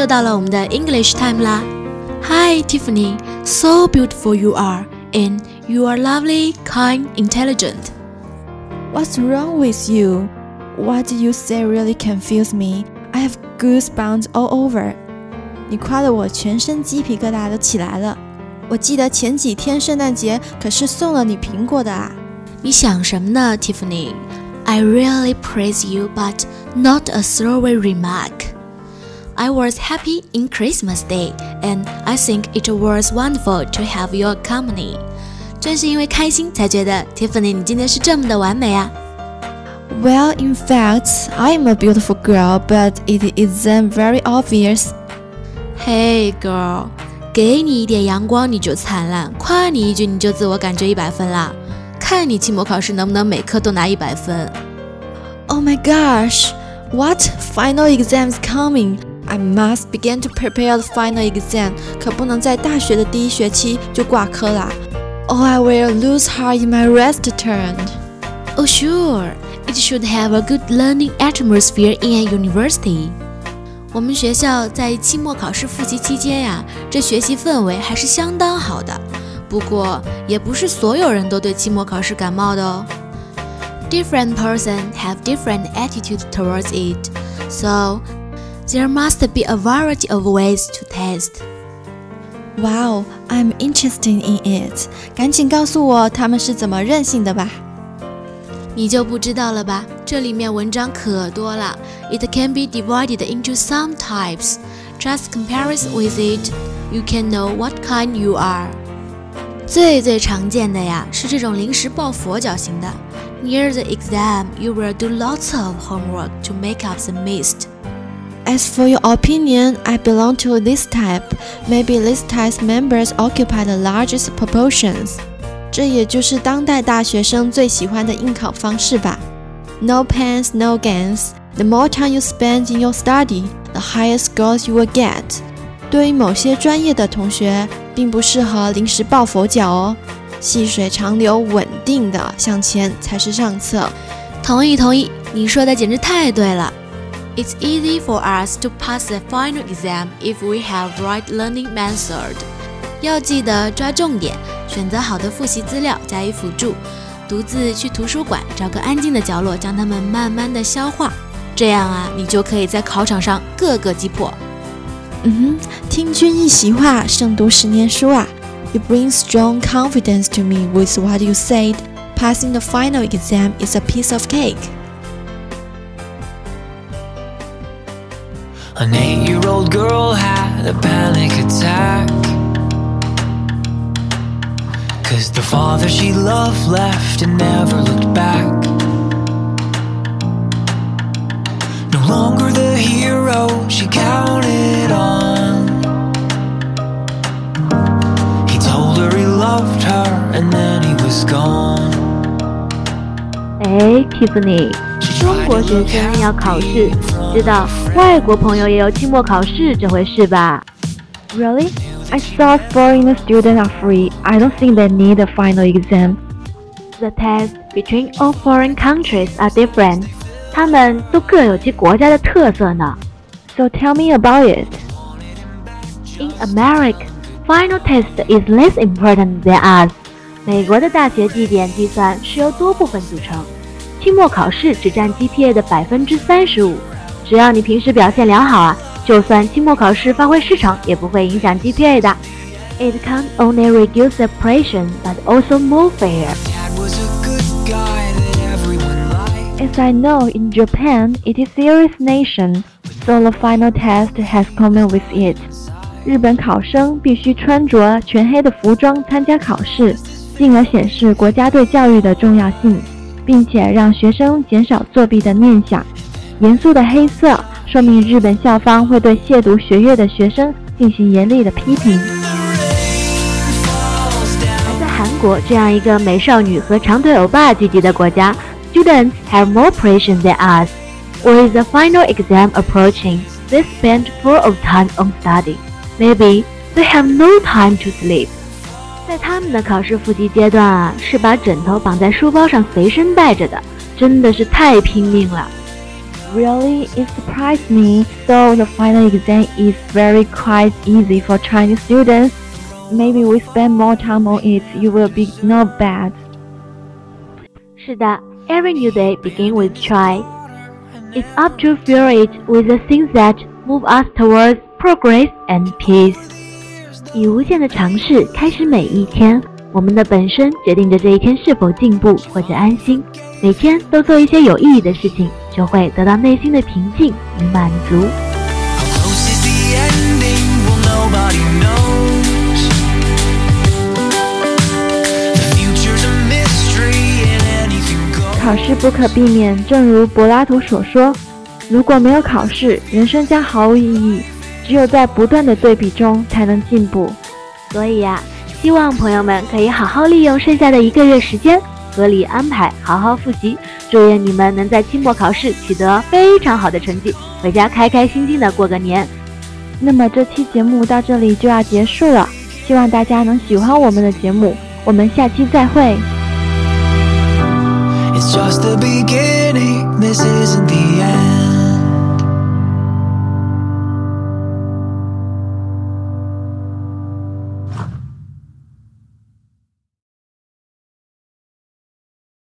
又到了我们的 English time 啦。Hi Tiffany, so beautiful you are, and you are lovely, kind, intelligent. What's wrong with you? What you say really confuse me. I have goosebumps all over. 你夸得我全身鸡皮疙瘩都起来了。我记得前几天圣诞节可是送了你苹果的啊。你想什么呢，Tiffany? I really praise you, but not a throwaway remark. I was happy in Christmas Day, and I think it was wonderful to have your company. 正是因为开心，才觉得 Tiffany 你今天是这么的完美啊。Well, in fact, I am a beautiful girl, but it isn't very obvious. Hey, girl，给你一点阳光你就灿烂，夸你一句你就自我感觉一百分啦。看你期末考试能不能每科都拿一百分。Oh my gosh, what final exams coming? I must begin to prepare the final exam. 可不能在大学的第一学期就挂科啦。Oh, I will lose heart in my rest term. Oh, sure. It should have a good learning atmosphere in a university. 我们学校在期末考试复习期间呀，这学习氛围还是相当好的。不过，也不是所有人都对期末考试感冒的哦。Different person have different attitude towards it, so there must be a variety of ways to test. Wow, I'm interested in it. 赶紧告诉我他们是怎么任性的吧。你就不知道了吧？这里面文章可多了。It can be divided into some types. Just comparison with it, you can know what kind you are. 最最常见的呀是这种临时抱佛脚型的。Near the exam, you will do lots of homework to make up the missed. As for your opinion, I belong to this type. Maybe this type's members occupy the largest proportions. 这也就是当代大学生最喜欢的应考方式吧。No pains, no gains. The more time you spend in your study, the higher scores you will get. 对于某些专业的同学，并不适合临时抱佛脚哦。细水长流，稳定的向前才是上策。同意，同意，你说的简直太对了。It's easy for us to pass the final exam if we have right learning method. 要记得抓重点。选择好的复习资料加以辅助，独自去图书馆找个安静的角落，将它们慢慢的消化，这样啊，你就可以在考场上各个击破。嗯哼，听君一席话，胜读十年书啊！You bring strong confidence to me with what you said. Passing the final exam is a piece of cake. An eight-year-old girl had a panic attack. Cause the father she loved left and never looked back. No longer the hero she counted on. He told her he loved her and then he was gone. Hey 哎，Tiffany，中国学生要考试，知道外国朋友也有期末考试这回事吧？Really? I thought foreign students are free. I don't think they need a final exam. The tests between all foreign countries are different. 他们都各有其国家的特色呢。So tell me about it. In America, final test is less important than us. 美国的大学绩点计算是由多部分组成， 期末考试只占 GPA 的百分之三十五。只要你平时表现良好啊。就算期末考试发挥失常，也不会影响 GPA 的。It can't only reduce the pressure, but also more fair. As I know, in Japan, it is serious nation, so the final test has come with it. 日本考生必须穿着全黑的服装参加考试，进而显示国家对教育的重要性，并且让学生减少作弊的念想。严肃的黑色。说明日本校方会对亵渎学业的学生进行严厉的批评。而在韩国这样一个美少女和长腿欧巴聚集的国家，students have more pressure than us. With the final exam approaching, they spend full of time on study. Maybe they have no time to sleep. 在他们的考试复习阶段啊，是把枕头绑在书包上随身带着的，真的是太拼命了。 Really, it surprised me. So the final exam is very quite easy for Chinese students. Maybe we spend more time on it, you will be not bad. 是的，Every new day begin with try. It's up to fill it with the things that move us towards progress and peace. 以无限的尝试开始每一天，我们的本身决定着这一天是否进步或者安心。每天都做一些有意义的事情，就会得到内心的平静与满足。考试不可避免，正如柏拉图所说：“如果没有考试，人生将毫无意义。只有在不断的对比中，才能进步。”所以呀，希望朋友们可以好好利用剩下的一个月时间，合理安排，好好复习。祝愿你们能在期末考试取得非常好的成绩，回家开开心心的过个年。那么这期节目到这里就要结束了，希望大家能喜欢我们的节目，我们下期再会。It's just the beginning, this isn't the end.